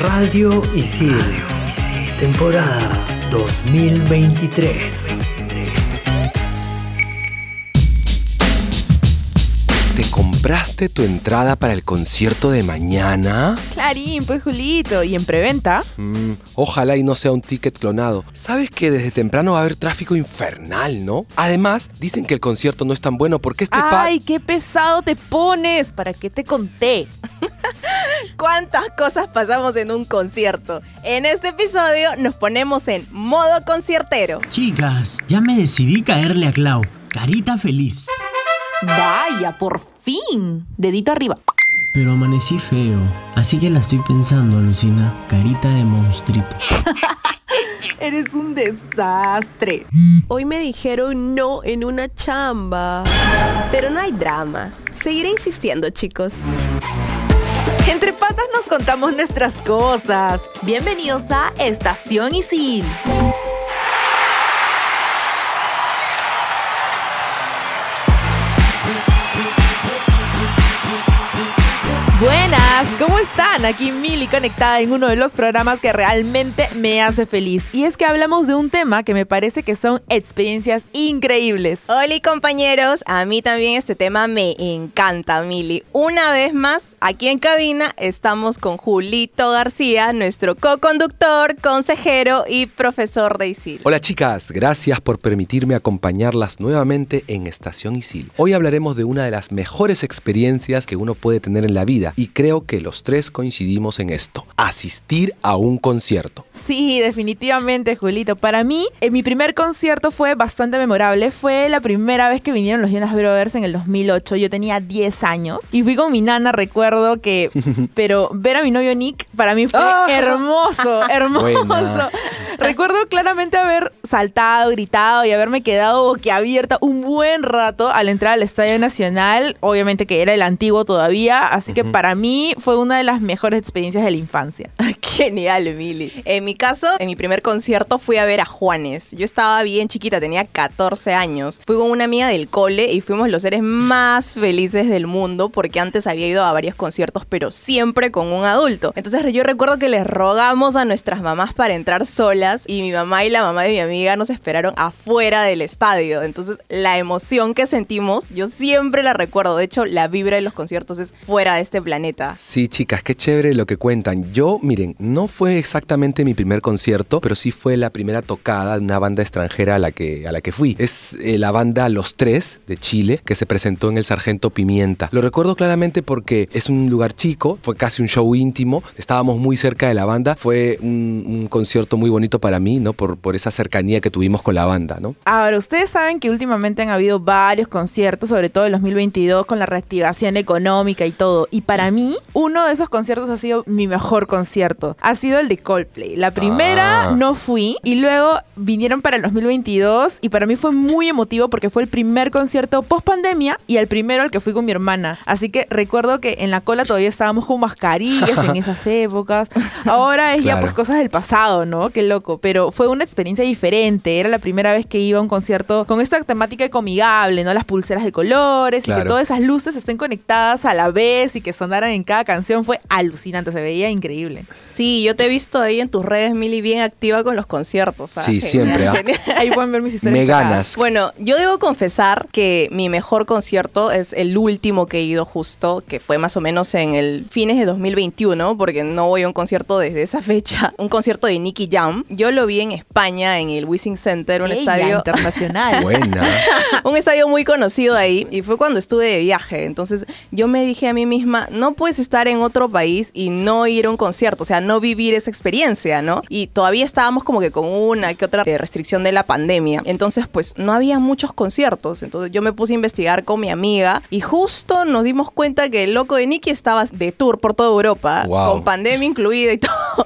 Radio Isil, temporada 2023. ¿Te compraste tu entrada para el concierto de mañana? Clarín, pues Julito. ¿Y en preventa? Mm, ojalá y no sea un ticket clonado. Sabes que desde temprano va a haber tráfico infernal, ¿no? Además, dicen que el concierto no es tan bueno porque este pa... ¡Ay, qué pesado te pones! ¿Para qué te conté? ¿Cuántas cosas pasamos en un concierto? En este episodio nos ponemos en modo conciertero. Chicas, ya me decidí caerle a Clau. Carita feliz. Vaya, por fin. Dedito arriba. Pero amanecí feo, así que la estoy pensando, Lucina. Carita de monstruito. Eres un desastre. Hoy me dijeron no en una chamba. Pero no hay drama. Seguiré insistiendo, chicos. Entre patas nos contamos nuestras cosas. Bienvenidos a Estación Isil. Buenas, ¿cómo están? Aquí Mili conectada en uno de los programas que realmente me hace feliz. Y es que hablamos de un tema que me parece que son experiencias increíbles. Hola compañeros, a mí también este tema me encanta, Mili. Una vez más, aquí en cabina estamos con Julito García, nuestro co-conductor, consejero y profesor de ISIL. Hola chicas, gracias por permitirme acompañarlas nuevamente en Estación Isil. Hoy hablaremos de una de las mejores experiencias que uno puede tener en la vida y creo que los tres coincidimos en esto, asistir a un concierto. Sí, definitivamente, Julito. Para mí, en mi primer concierto fue bastante memorable. Fue la primera vez que vinieron los Jonas Brothers en el 2008. Yo tenía 10 años y fui con mi nana, recuerdo que... pero ver a mi novio Nick para mí fue Ah. hermoso, hermoso. Buena. Recuerdo claramente haber saltado, gritado y haberme quedado boquiabierta un buen rato al entrar al Estadio Nacional. Obviamente que era el antiguo todavía, así que para mí fue una de las mejores experiencias de la infancia. Genial, Mili. En mi caso, en mi primer concierto fui a ver a Juanes. Yo estaba bien chiquita, tenía 14 años. Fui con una amiga del cole y fuimos los seres más felices del mundo porque antes había ido a varios conciertos, pero siempre con un adulto. Entonces yo recuerdo que les rogamos a nuestras mamás para entrar solas y mi mamá y la mamá de mi amiga nos esperaron afuera del estadio. Entonces la emoción que sentimos, yo siempre la recuerdo. De hecho, la vibra de los conciertos es fuera de este planeta. Sí, chicas, qué chévere lo que cuentan. Yo, miren, no fue exactamente mi primer concierto, pero sí fue la primera tocada de una banda extranjera a la que, a la que fui. Es eh, la banda Los Tres de Chile, que se presentó en el Sargento Pimienta. Lo recuerdo claramente porque es un lugar chico, fue casi un show íntimo, estábamos muy cerca de la banda, fue un, un concierto muy bonito para mí, ¿no? Por, por esa cercanía que tuvimos con la banda, ¿no? Ahora, ustedes saben que últimamente han habido varios conciertos, sobre todo en 2022, con la reactivación económica y todo. Y para mí, uno de esos conciertos ha sido mi mejor concierto. Ha sido el de Coldplay. La primera Ah. no fui y luego vinieron para el 2022 y para mí fue muy emotivo porque fue el primer concierto post pandemia y el primero al que fui con mi hermana. Así que recuerdo que en la cola todavía estábamos con mascarillas en esas épocas. Ahora es ya Claro. pues cosas del pasado, ¿no? Qué loco. Pero fue una experiencia diferente. Era la primera vez que iba a un concierto con esta temática ecomigable, ¿no? Las pulseras de colores y que Claro. todas esas luces estén conectadas a la vez y que sonaran en cada canción. Fue alucinante, se veía increíble. Sí, yo te he visto ahí en tus redes, Mili, bien activa con los conciertos. Sí, Genial, siempre, ¿ah? Ahí pueden ver mis historias. Me ganas. Bueno, yo debo confesar que mi mejor concierto es el último que he ido justo, que fue más o menos en el fines de 2021, porque no voy a un concierto desde esa fecha. Un concierto de Nicky Jam. Yo lo vi en España, en el Wishing Center, un Ella, estadio internacional. Buena. un estadio muy conocido ahí y fue cuando estuve de viaje. Entonces yo me dije a mí misma, no puedes estar en otro país y no ir a un concierto, o sea, no vivir esa experiencia, ¿no? Y todavía estábamos como que con una que otra eh, restricción de la pandemia. Entonces pues no había muchos conciertos. Entonces yo me puse a investigar con mi amiga y justo nos dimos cuenta que el loco de Nicky estaba de tour por toda Europa, Wow. con pandemia incluida y todo.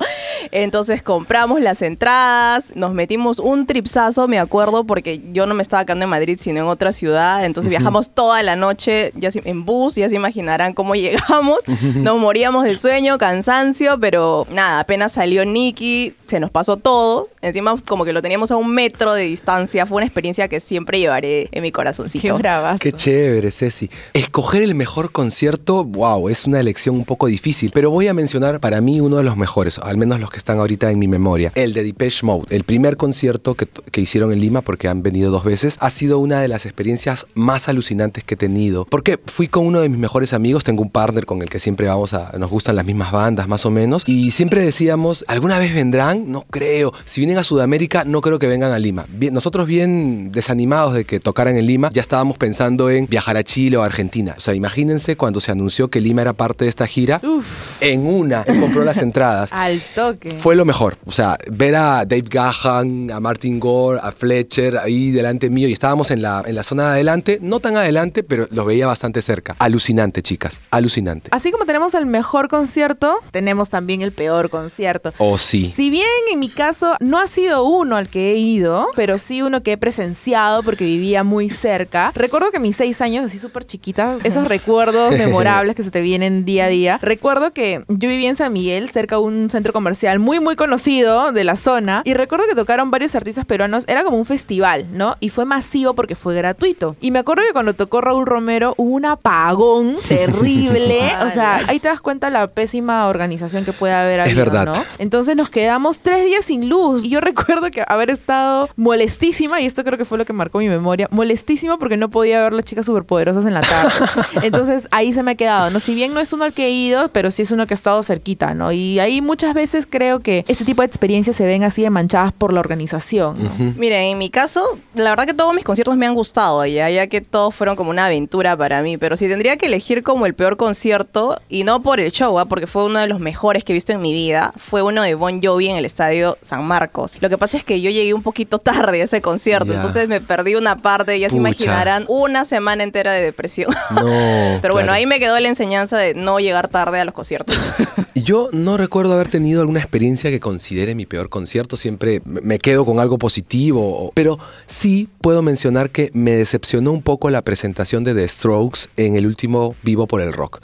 Entonces compramos las entradas, nos metimos un tripsazo, me acuerdo, porque yo no me estaba quedando en Madrid, sino en otra ciudad. Entonces viajamos toda la noche ya se- en bus, ya se imaginarán cómo llegamos. Nos moríamos de sueño, cansancio, pero nada, apenas salió Nicky, se nos pasó todo. Encima, como que lo teníamos a un metro de distancia. Fue una experiencia que siempre llevaré en mi Qué corazoncito. bravazo. Qué chévere, Ceci. Escoger el mejor concierto, wow, es una elección un poco difícil, pero voy a mencionar para mí uno de los mejores, al menos los que están ahorita en mi memoria, el de Depeche Mode. El primer concierto que, que hicieron en Lima, porque han venido dos veces, ha sido una de las experiencias más alucinantes que he tenido. Porque fui con uno de mis mejores amigos, tengo un partner con el que siempre vamos a, nos gustan las mismas bandas más o menos, y siempre decíamos, ¿alguna vez vendrán? No creo. Si vienen a Sudamérica, no creo que vengan a Lima. Bien- nosotros bien desanimados de que tocaran en Lima, ya estábamos pensando en viajar a Chile o a Argentina. O sea, imagínense cuando se anunció que Lima era parte de esta gira, en una, él compró las entradas. Al toque. Fue lo mejor. O sea, ver a Dave Gahan, a Martin Gore, a Fletcher ahí delante mío y estábamos en la, en la zona de adelante, no tan adelante, pero los veía bastante cerca. Alucinante, chicas, alucinante. Así como tenemos el mejor concierto, tenemos también el peor concierto. Oh, sí. Si bien en mi caso no ha sido uno al que he ido, pero sí uno que he presenciado porque vivía muy cerca. Recuerdo que mis seis años, así súper chiquitas, esos recuerdos memorables que se te vienen día a día. Recuerdo que yo vivía en San Miguel, cerca de un centro comercial muy, muy conocido de la zona. Y recuerdo que tocaron varios artistas peruanos. Era como un festival, ¿no? Y fue masivo porque fue gratuito. Y me acuerdo que cuando tocó Raúl Romero hubo un apagón terrible. o sea, ahí te das cuenta la pésima organización que puede haber habido, verdad. ¿no? Entonces nos quedamos tres días sin luz. Y yo recuerdo que haber estado molestísima, y esto creo que fue lo que marcó mi memoria, molestísima porque no podía ver las chicas superpoderosas en la tarde. Entonces ahí se me ha quedado, ¿no? Si bien no es uno al que he ido, pero sí es uno que ha estado cerquita, ¿no? Y ahí muchas veces creo que este tipo de experiencias se ven así de manchadas por la organización. ¿no? Miren, en mi caso, la verdad que todos mis conciertos me han gustado, ya, ya que todos fueron como una aventura para mí. Pero si tendría que elegir como el peor concierto, y no por el show, ¿ah? porque fue uno de los mejores que he visto en mi vida, fue uno de Bon Jovi en el estadio San Marcos. Lo que pasa es que yo llegué un poquito tarde a ese concierto, entonces me perdí una parte, ya se imaginarán, una semana entera de depresión. No. Pero bueno, ahí me quedó la enseñanza de no llegar tarde a los conciertos. Yo no recuerdo haber tenido alguna experiencia que considere mi peor concierto. Siempre me quedo con algo positivo. Pero sí puedo mencionar que me decepcionó un poco la presentación de The Strokes en el último Vivo por el Rock.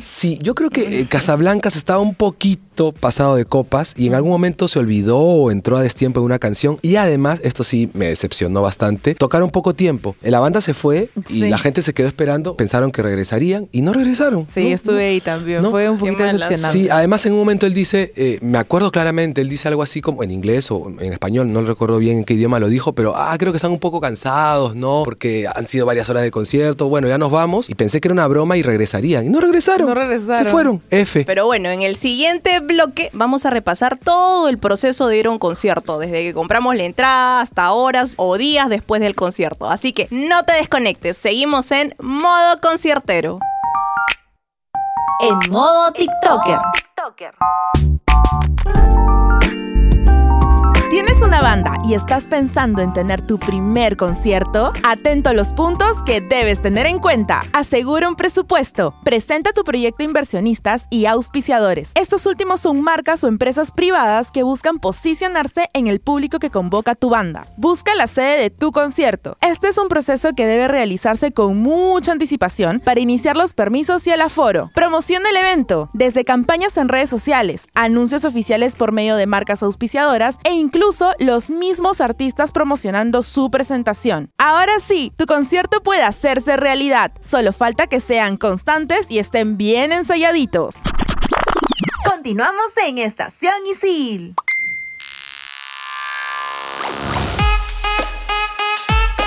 Sí, yo creo que eh, Casablancas estaba un poquito pasado de copas y en algún momento se olvidó o entró a destiempo en una canción. Y además, esto sí me decepcionó bastante, tocaron poco tiempo. La banda se fue y Sí. la gente se quedó esperando, pensaron que regresarían y no regresaron. Sí, No, estuve no. ahí también. No. Fue un poquito decepcionante. Sí, además en un momento él dice, eh, me acuerdo claramente, él dice algo así como en inglés o en español, no recuerdo bien en qué idioma lo dijo, pero ah, creo que están un poco cansados, ¿no? Porque han sido varias horas de concierto, bueno, ya nos vamos. Y pensé que era una broma y regresarían. Y no regresaron. No regresaron. Se fueron. F. Pero bueno, en el siguiente bloque vamos a repasar todo el proceso de ir a un concierto, desde que compramos la entrada hasta horas o días después del concierto. Así que no te desconectes, seguimos en modo conciertero. En modo TikToker. Banda y estás pensando en tener tu primer concierto? Atento a los puntos que debes tener en cuenta. Asegura un presupuesto. Presenta tu proyecto a inversionistas y auspiciadores. Estos últimos son marcas o empresas privadas que buscan posicionarse en el público que convoca tu banda. Busca la sede de tu concierto. Este es un proceso que debe realizarse con mucha anticipación para iniciar los permisos y el aforo. Promoción del evento, desde campañas en redes sociales, anuncios oficiales por medio de marcas auspiciadoras e incluso los mismos artistas promocionando su presentación. Ahora sí, tu concierto puede hacerse realidad. Solo falta que sean constantes y estén bien ensayaditos. Continuamos en Estación Isil.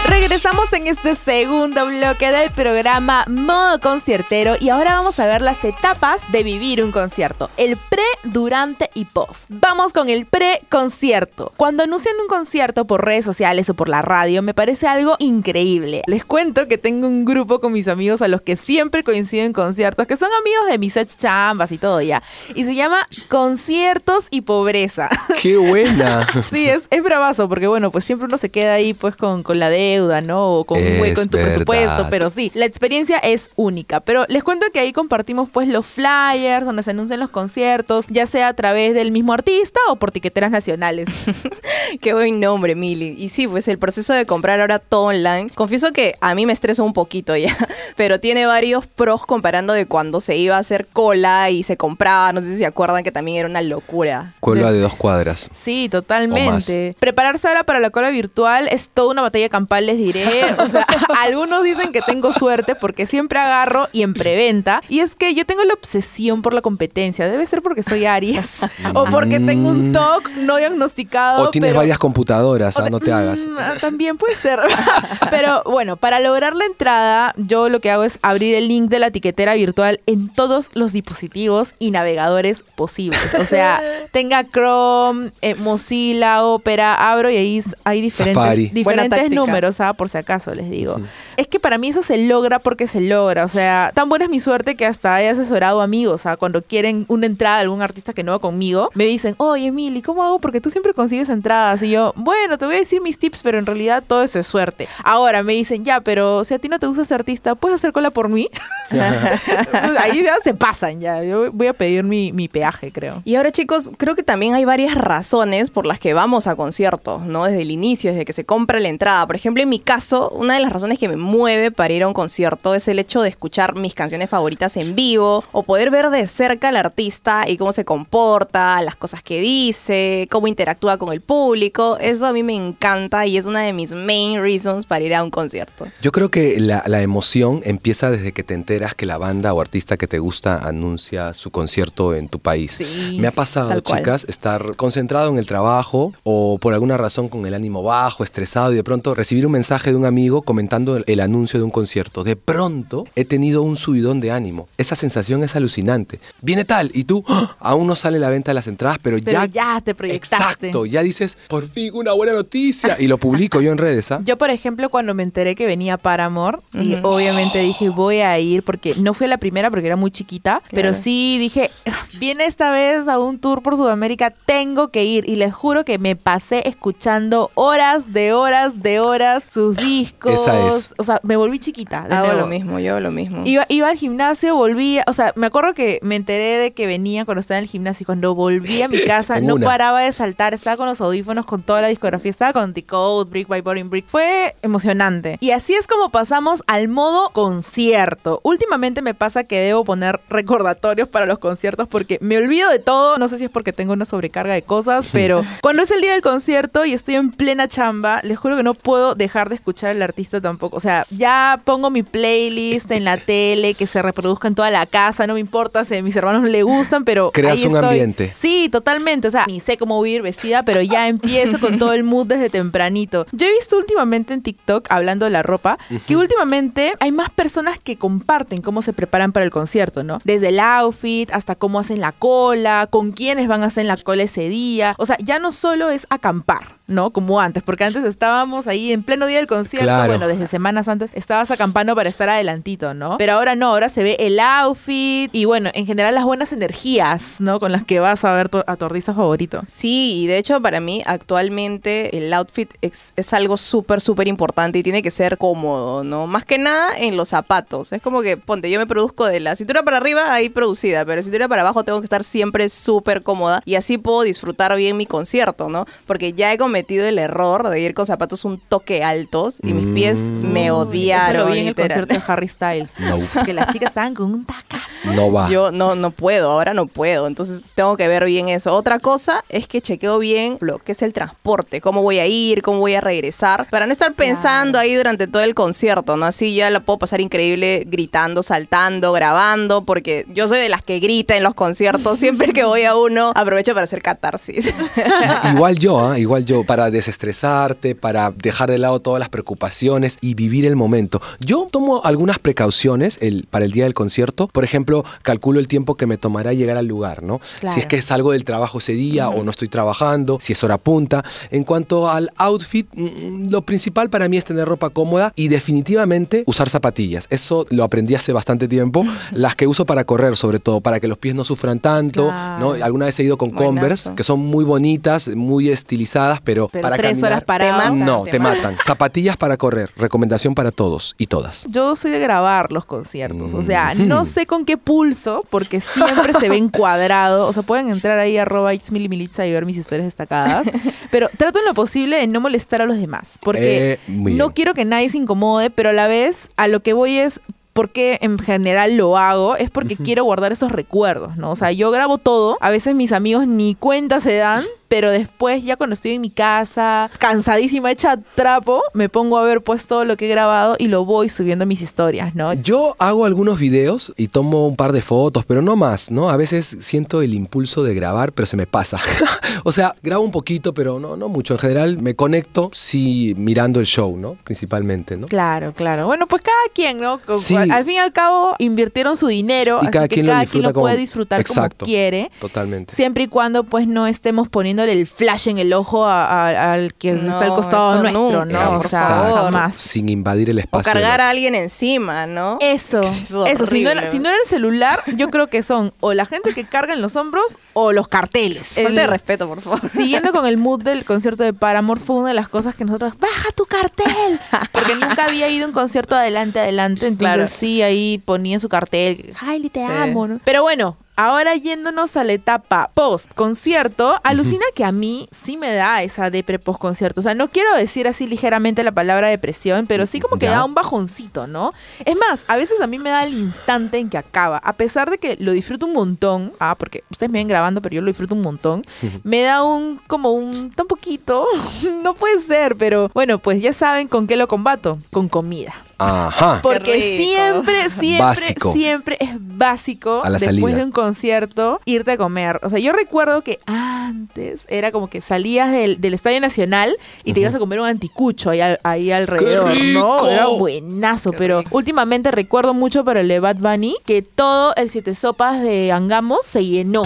Regresamos en este segundo bloque del programa Modo Conciertero y ahora vamos a ver las etapas de vivir un concierto, el pre, durante y post. Vamos con el pre-concierto. Cuando anuncian un concierto por redes sociales o por la radio me parece algo increíble. Les cuento que tengo un grupo con mis amigos a los que siempre coincido en conciertos, que son amigos de mis ex chambas y todo ya. Y se llama Conciertos y Pobreza. ¡Qué buena! Sí, es, es bravazo, porque bueno, pues siempre uno se queda ahí pues con, con la deuda, ¿no? O con un hueco en tu verdad. presupuesto, pero sí, la experiencia es única. Pero les cuento que ahí compartimos pues los flyers donde se anuncian los conciertos, ya sea a través del mismo artista o por tiqueteras nacionales. Qué buen nombre, Mili. Y sí, pues el proceso de comprar ahora todo online, confieso que a mí me estresa un poquito ya, pero tiene varios pros comparando de cuando se iba a hacer cola y se compraba, no sé si se acuerdan que también era una locura. De- de dos cuadras. Sí, totalmente. Prepararse ahora para la cola virtual es toda una batalla campal, les diré. O sea, algunos dicen que tengo suerte porque siempre agarro y en preventa. Y es que yo tengo la obsesión por la competencia. Debe ser porque soy Aries o porque tengo un TOC no diagnosticado. O tienes pero- varias computadoras, o ah, te- no te hagas. Mm, ah, También puede ser. Pero bueno, para lograr la entrada, yo lo que hago es abrir el link de la etiquetera virtual en todos los dispositivos y navegadores posibles. O sea, tenga Chrome, eh, Mozilla, Opera, abro y ahí hay diferentes, Safari. Números, por si acaso les digo. Es que para mí eso se logra porque se logra. O sea, tan buena es mi suerte que hasta he asesorado amigos, ¿ah? Cuando quieren una entrada de algún artista que no va conmigo, me dicen, oye, Emily, ¿cómo hago? Porque tú siempre consigues entradas. Y yo, bueno, te voy a decir mis tips, pero en realidad todo eso es suerte. Ahora me dicen, ya, pero si a ti no te gusta ser artista, ¿puedes hacer cola por mí? Entonces, ahí ya se pasan, ya. Yo voy a pedir mi, mi peaje, creo. Y ahora chicos, creo que también hay varias razones por las que vamos a conciertos, ¿no? Desde el inicio, desde que se compra la entrada. Por ejemplo, en mi caso, una de las razones que me mueve para ir a un concierto es el hecho de escuchar mis canciones favoritas en vivo o poder ver de cerca al artista y cómo se comporta, las cosas que dice, cómo interactúa con el público. Eso a mí me encanta y es una de mis main reasons para ir a un concierto. Yo creo que la, la emoción empieza desde que te enteras que la banda o artista que te gusta anuncia su concierto en tu país. Sí, Me ha pasado, chicas, estar concentrado en el trabajo o por alguna razón con el ánimo bajo, estresado y de pronto recibir un mensaje de un amigo comentando el, el anuncio de un concierto. De pronto he tenido un subidón de ánimo. Esa sensación es alucinante. Viene tal y tú ¡ah! aún no sale la venta de las entradas, pero, Pero ya te proyectaste. Exacto, ya dices, por fin una buena noticia. Y lo publico yo en redes, ¿ah? Yo, por ejemplo, cuando me enteré que venía Paramore, y Ujú. obviamente dije, voy a ir, porque no fue la primera porque era muy chiquita, pero sí dije, "Ah, viene esta vez a un tour por Sudamérica, tengo que ir. Y les juro que me pasé escuchando horas de horas de horas sus discos. Esa es. O sea, me volví chiquita. de Hago nuevo. lo mismo, yo hago lo mismo. Iba, iba al gimnasio, volvía, o sea, me acuerdo que me enteré de que venía cuando estaba en el gimnasio y cuando volví a mi casa no una. paraba de saltar, estaba con los audífonos, con toda la discografía, estaba con Decode, Brick by Boring Brick, fue emocionante. Y así es como pasamos al modo concierto. Últimamente me pasa que debo poner recordatorios para los conciertos porque me olvido de todo, no sé si es porque tengo una sobrecarga de cosas, pero cuando es el día del concierto y estoy en plena chamba, les juro que no puedo dejar de escuchar al artista tampoco. O sea, ya pongo mi playlist en la tele, que se reproduzca en toda la casa, no me importa si a mis hermanos no le gustan, pero Creas ahí un estoy. ambiente. Sí, totalmente. O sea, ni sé cómo voy a ir vestida, pero ya empiezo con todo el mood desde tempranito. Yo he visto últimamente en TikTok, hablando de la ropa, que últimamente hay más personas que comparten cómo se preparan para el concierto, ¿no? Desde el outfit hasta cómo hacen la cola, con quiénes van a hacer la cola ese día. O sea, ya no solo es acampar, ¿no? Como antes, porque antes estábamos ahí en pleno día del concierto, Claro. bueno, desde semanas antes estabas acampando para estar adelantito, ¿no? Pero ahora no, ahora se ve el outfit y bueno, en general las buenas energías, ¿no? Con las que vas a ver tu- a tu artista favorito. Sí, y de hecho para mí actualmente el outfit es, es algo súper, súper importante y tiene que ser cómodo, ¿no? Más que nada en los zapatos. Es como que, ponte, yo me produzco de la cintura para arriba ahí producida, pero de cintura para abajo tengo que estar siempre súper cómoda y así puedo disfrutar bien mi concierto, ¿no? Porque ya he cometido el error de ir con zapatos un toque altos y mis pies me odiaron. Eso lo vi en el literal. concierto de Harry Styles. No. Que las chicas estaban con un tacazo. No va. Yo no, no puedo, ahora no puedo. Entonces tengo que ver bien eso. Otra cosa es que chequeo bien lo que es el transporte, cómo voy a ir, cómo voy a regresar, para no estar pensando ahí durante todo el concierto, ¿no? Así ya la puedo pasar increíble gritando, saltando, grabando, porque yo soy de las que grita en los conciertos. Siempre que voy a uno, aprovecho para hacer catarsis. Igual yo, ¿ah? igual yo, para desestresarte, para dejar de lado todas las preocupaciones y vivir el momento. Yo tomo algunas precauciones el, para el día del concierto. Por ejemplo, calculo el tiempo que me tomará llegar al lugar, ¿no? Claro. Si es que salgo del trabajo ese día o no estoy trabajando, si es hora punta. En cuanto al outfit, mm, lo principal para mí es tener ropa cómoda y definitivamente usar zapatillas. Eso lo aprendí hace bastante tiempo. Las que uso para correr, sobre todo, para que los pies no sufran tanto. Claro. ¿no? Alguna vez he ido con Buenazo. Converse, que son muy bonitas, muy estilizadas, pero, Pero para tres caminar, horas parado. Te matan, No, te te matan. Zapatillas para correr. Recomendación para todos y todas. Yo soy de grabar los conciertos. O sea, Mm. no sé con qué pulso, porque siempre se ven cuadrado. O sea, pueden entrar ahí arroba itsmilimilitza y ver mis historias destacadas. Pero trato en lo posible de no molestar a los demás. Porque Eh, no quiero que nadie se incomode, pero a la vez a lo que voy es por qué en general lo hago, es porque quiero guardar esos recuerdos, ¿no? O sea, yo grabo todo, a veces mis amigos ni cuenta se dan, pero después ya cuando estoy en mi casa, cansadísima, hecha trapo, me pongo a ver pues todo lo que he grabado y lo voy subiendo a mis historias, ¿no? Yo hago algunos videos y tomo un par de fotos, pero no más, ¿no? A veces siento el impulso de grabar, pero se me pasa. o sea, grabo un poquito, pero no, no mucho. En general me conecto, sí, mirando el show, ¿no? Principalmente, ¿no? Claro, claro. Bueno, pues cada quien, ¿no? Co- Sí. Al fin y al cabo invirtieron su dinero, Y así cada que quien lo cada disfruta quien lo como- puede disfrutar Exacto. como quiere. Totalmente. Siempre y cuando pues no estemos poniéndole el flash en el ojo a- a- al que No, está al costado nuestro, ¿no? O por favor. jamás. Sin invadir el O espacio. cargar ¿no? a alguien encima, ¿no? Eso, Eso eso, es si no, era, horrible. si no era el celular, yo creo que son o la gente que carga en los hombros o los carteles. Falta El- de respeto, por favor. Siguiendo con el mood del concierto de Paramore, fue una de las cosas que nosotros, baja tu cartel, porque nunca había ido a un concierto adelante, adelante, entonces Claro. Sí, ahí ponía su cartel, Hailey, te Sí. amo, ¿no? Pero bueno, ahora yéndonos a la etapa post-concierto, alucina que a mí sí me da esa depre post-concierto, o sea, no quiero decir así ligeramente la palabra depresión, pero sí como que Ya. da un bajoncito, ¿no? Es más, a veces a mí me da el instante en que acaba, a pesar de que lo disfruto un montón, ah, porque ustedes me ven grabando, pero yo lo disfruto un montón, me da un, como un, tan poquito, no puede ser, pero bueno, pues ya saben con qué lo combato, con comida. Ajá. Porque siempre, siempre, Básico. siempre es básico A la después salida. de un concierto irte a comer. O sea, yo recuerdo que antes era como que salías del, del Estadio Nacional y te ibas a comer un anticucho ahí, ahí alrededor, ¿no? rico! Era buenazo, pero últimamente recuerdo mucho para el de Bad Bunny que todo el Siete Sopas de Angamos se llenó.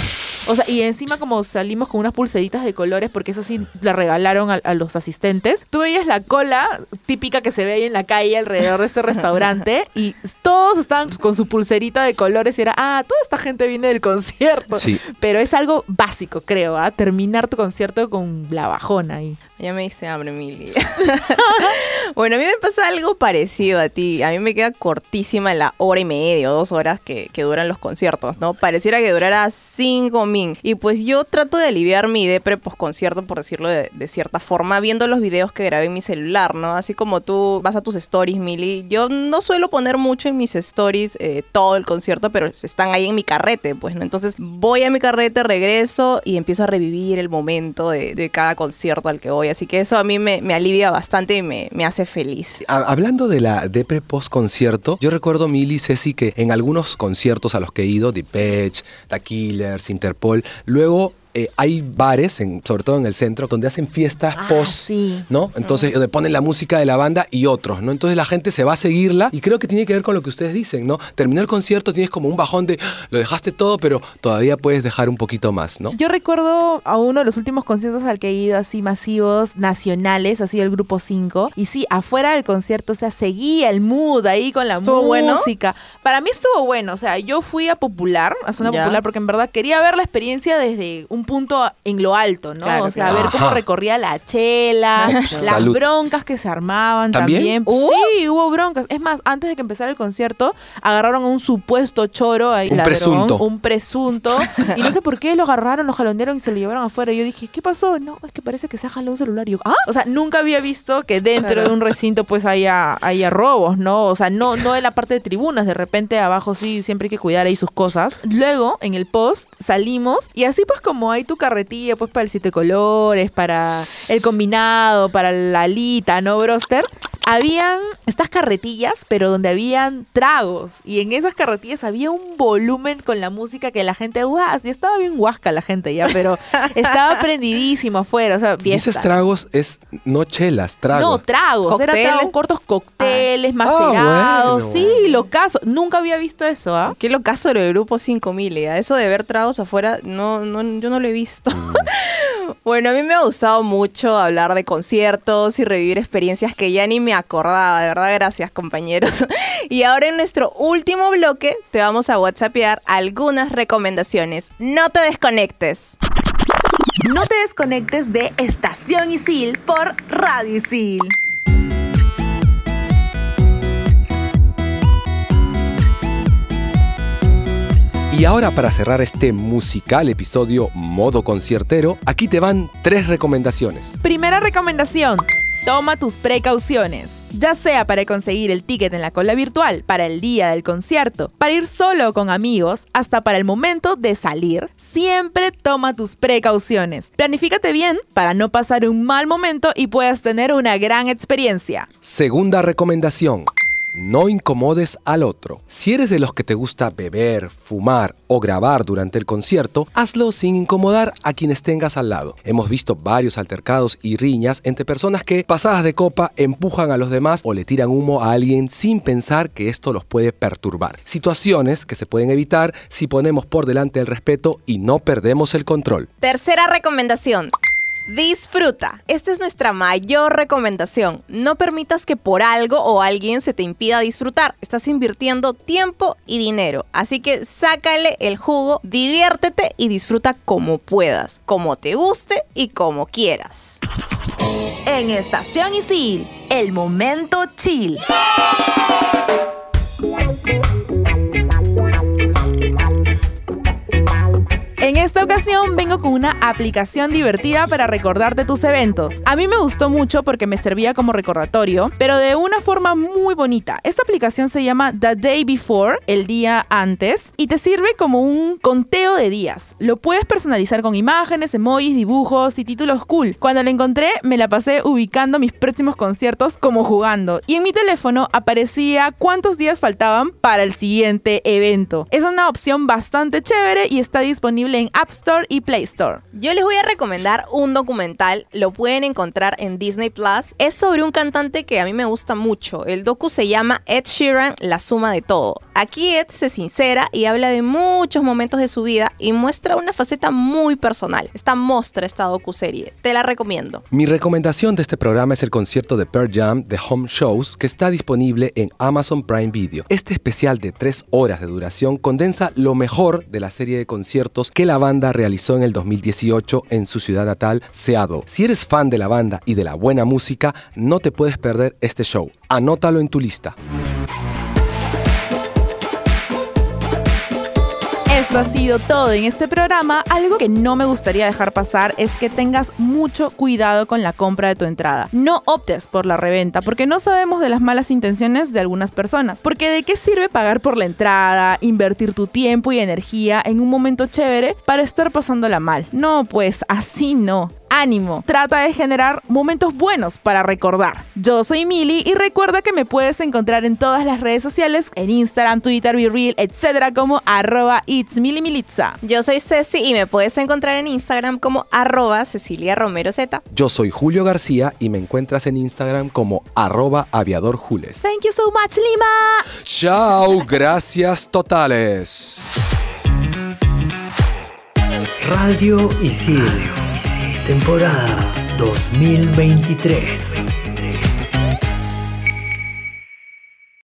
O sea, y encima como salimos con unas pulseritas de colores, porque eso sí la regalaron a, a los asistentes, tú veías la cola típica que se ve ahí en la calle alrededor de este restaurante y todos estaban con su pulserita de colores y era, ah, toda esta gente viene del concierto. Sí. Pero es algo básico, creo, ¿ah? Terminar tu concierto con la bajona ahí. Ya me diste hambre, Mili. bueno, a mí me pasa algo parecido a ti. A mí me queda cortísima la hora y media o dos horas que, que duran los conciertos, ¿no? Pareciera que durara cinco min. Y pues yo trato de aliviar mi depre post-concierto, por decirlo de, de cierta forma, viendo los videos que grabé en mi celular, ¿no? Así como tú vas a tus stories, Mili. Yo no suelo poner mucho en mis stories eh, todo el concierto, pero están ahí en mi carrete, pues, ¿no? Entonces voy a mi carrete, regreso y empiezo a revivir el momento de, de cada concierto al que voy. Así que eso a mí me, alivia bastante y me, me hace feliz. Ha- Hablando de la depre post concierto, yo recuerdo Mili Ceci que en algunos conciertos a los que he ido, Depeche, The Killers, Interpol, luego eh, hay bares, en- sobre todo en el centro, donde hacen fiestas Ah, post, sí. ¿no? Entonces, donde ponen la música de la banda y otros, ¿no? Entonces la gente se va a seguirla y creo que tiene que ver con lo que ustedes dicen, ¿no? Terminó el concierto, tienes como un bajón de, "Ah, lo dejaste todo, pero todavía puedes dejar un poquito más, ¿no? Yo recuerdo a uno de los últimos conciertos al que he ido así masivos, nacionales, así el grupo 5. Y sí, afuera del concierto, o sea, seguía el mood ahí con la ¿Estuvo bueno? música. Para mí estuvo bueno, o sea, yo fui a Popular, a Zona Ya. Popular, porque en verdad quería ver la experiencia desde un punto en lo alto, ¿no? Claro, o sea, claro. ver cómo Ajá. recorría la chela, las Salud. broncas que se armaban ¿También? también. ¿Hubo? Sí, hubo broncas. Es más, antes de que empezara el concierto, agarraron a un supuesto choro ahí, Un ladrón, presunto. un presunto. y no sé por qué lo agarraron, lo jalonearon y se lo llevaron afuera. Y yo dije, ¿qué pasó? No, es que parece que se ha jalado un celular. Y yo, ¿ah? O sea, nunca había visto que dentro Claro. de un recinto pues haya, haya robos, ¿no? O sea, no, no en la parte de tribunas, de repente abajo sí, siempre hay que cuidar ahí sus cosas. Luego, en el post, salimos y así pues como hay tu carretilla pues para el siete colores, para el combinado, para la alita, ¿no, broster? Habían estas carretillas, pero donde habían tragos. Y en esas carretillas había un volumen con la música que la gente, ¡guau! Ya estaba bien guasca la gente ya, pero estaba prendidísimo afuera. O sea, fiesta. Dices tragos, es no chelas, tragos. No, tragos. Era ¿Cócteles? tragos cortos, cócteles, Ah, macerados. bueno. sí, lo caso. Nunca había visto eso, ¿ah? Qué locazo lo del grupo 5000, ¿eh? Eso de ver tragos afuera, no, no, yo no lo he visto. bueno, a mí me ha gustado mucho hablar de conciertos y revivir experiencias que ya ni me acordaba. De verdad, gracias, compañeros. y ahora en nuestro último bloque te vamos a whatsappear algunas recomendaciones. No te desconectes. No te desconectes de Estación Isil por Radio Isil. Y ahora para cerrar este musical episodio modo conciertero, aquí te van tres recomendaciones. Primera recomendación. toma tus precauciones. Ya sea para conseguir el ticket en la cola virtual, para el día del concierto, para ir solo o con amigos, hasta para el momento de salir, siempre toma tus precauciones. Planifícate bien para no pasar un mal momento y puedas tener una gran experiencia. Segunda recomendación. No incomodes al otro. Si eres de los que te gusta beber, fumar o grabar durante el concierto, hazlo sin incomodar a quienes tengas al lado. Hemos visto varios altercados y riñas entre personas que, pasadas de copa, empujan a los demás o le tiran humo a alguien sin pensar que esto los puede perturbar. Situaciones que se pueden evitar si ponemos por delante el respeto y no perdemos el control. Tercera recomendación. Disfruta. Esta es nuestra mayor recomendación. No permitas que por algo o alguien se te impida disfrutar. Estás invirtiendo tiempo y dinero. Así que sácale el jugo, diviértete y disfruta como puedas, como te guste y como quieras. En Estación Isil, el momento chill. En esta ocasión vengo con una aplicación divertida para recordarte tus eventos. A mí me gustó mucho porque me servía como recordatorio, pero de una forma muy bonita. Esta aplicación se llama The Day Before, el día antes, y te sirve como un conteo de días. Lo puedes personalizar con imágenes, emojis, dibujos y títulos cool. Cuando la encontré, me la pasé ubicando mis próximos conciertos como jugando. Y en mi teléfono aparecía cuántos días faltaban para el siguiente evento. Es una opción bastante chévere y está disponible en App Store y Play Store. Yo les voy a recomendar un documental, lo pueden encontrar en Disney Plus. Es sobre un cantante que a mí me gusta mucho. El docu se llama Ed Sheeran, la suma de todo. Aquí Ed se sincera y habla de muchos momentos de su vida y muestra una faceta muy personal. Esta mostra esta docu-serie. Te la recomiendo. Mi recomendación de este programa es el concierto de Pearl Jam de Home Shows que está disponible en Amazon Prime Video. Este especial de tres horas de duración condensa lo mejor de la serie de conciertos que la banda realizó en el 2018 en su ciudad natal, Seattle. Si eres fan de la banda y de la buena música, no te puedes perder este show. Anótalo en tu lista. Esto ha sido todo en este programa. Algo que no me gustaría dejar pasar es que tengas mucho cuidado con la compra de tu entrada. No optes por la reventa porque no sabemos de las malas intenciones de algunas personas. Porque de qué sirve pagar por la entrada, invertir tu tiempo y energía en un momento chévere para estar pasándola mal. No, pues así no ánimo. Trata de generar momentos buenos para recordar. Yo soy Mili y recuerda que me puedes encontrar en todas las redes sociales, en Instagram, Twitter, BeReal, etcétera, como arroba it's Militza. Yo soy Ceci y me puedes encontrar en Instagram como arroba Cecilia Romero Z. Yo soy Julio García y me encuentras en Instagram como arroba aviadorjules. Thank you so much, Lima. Chao, gracias totales. Radio Isil, temporada 2023.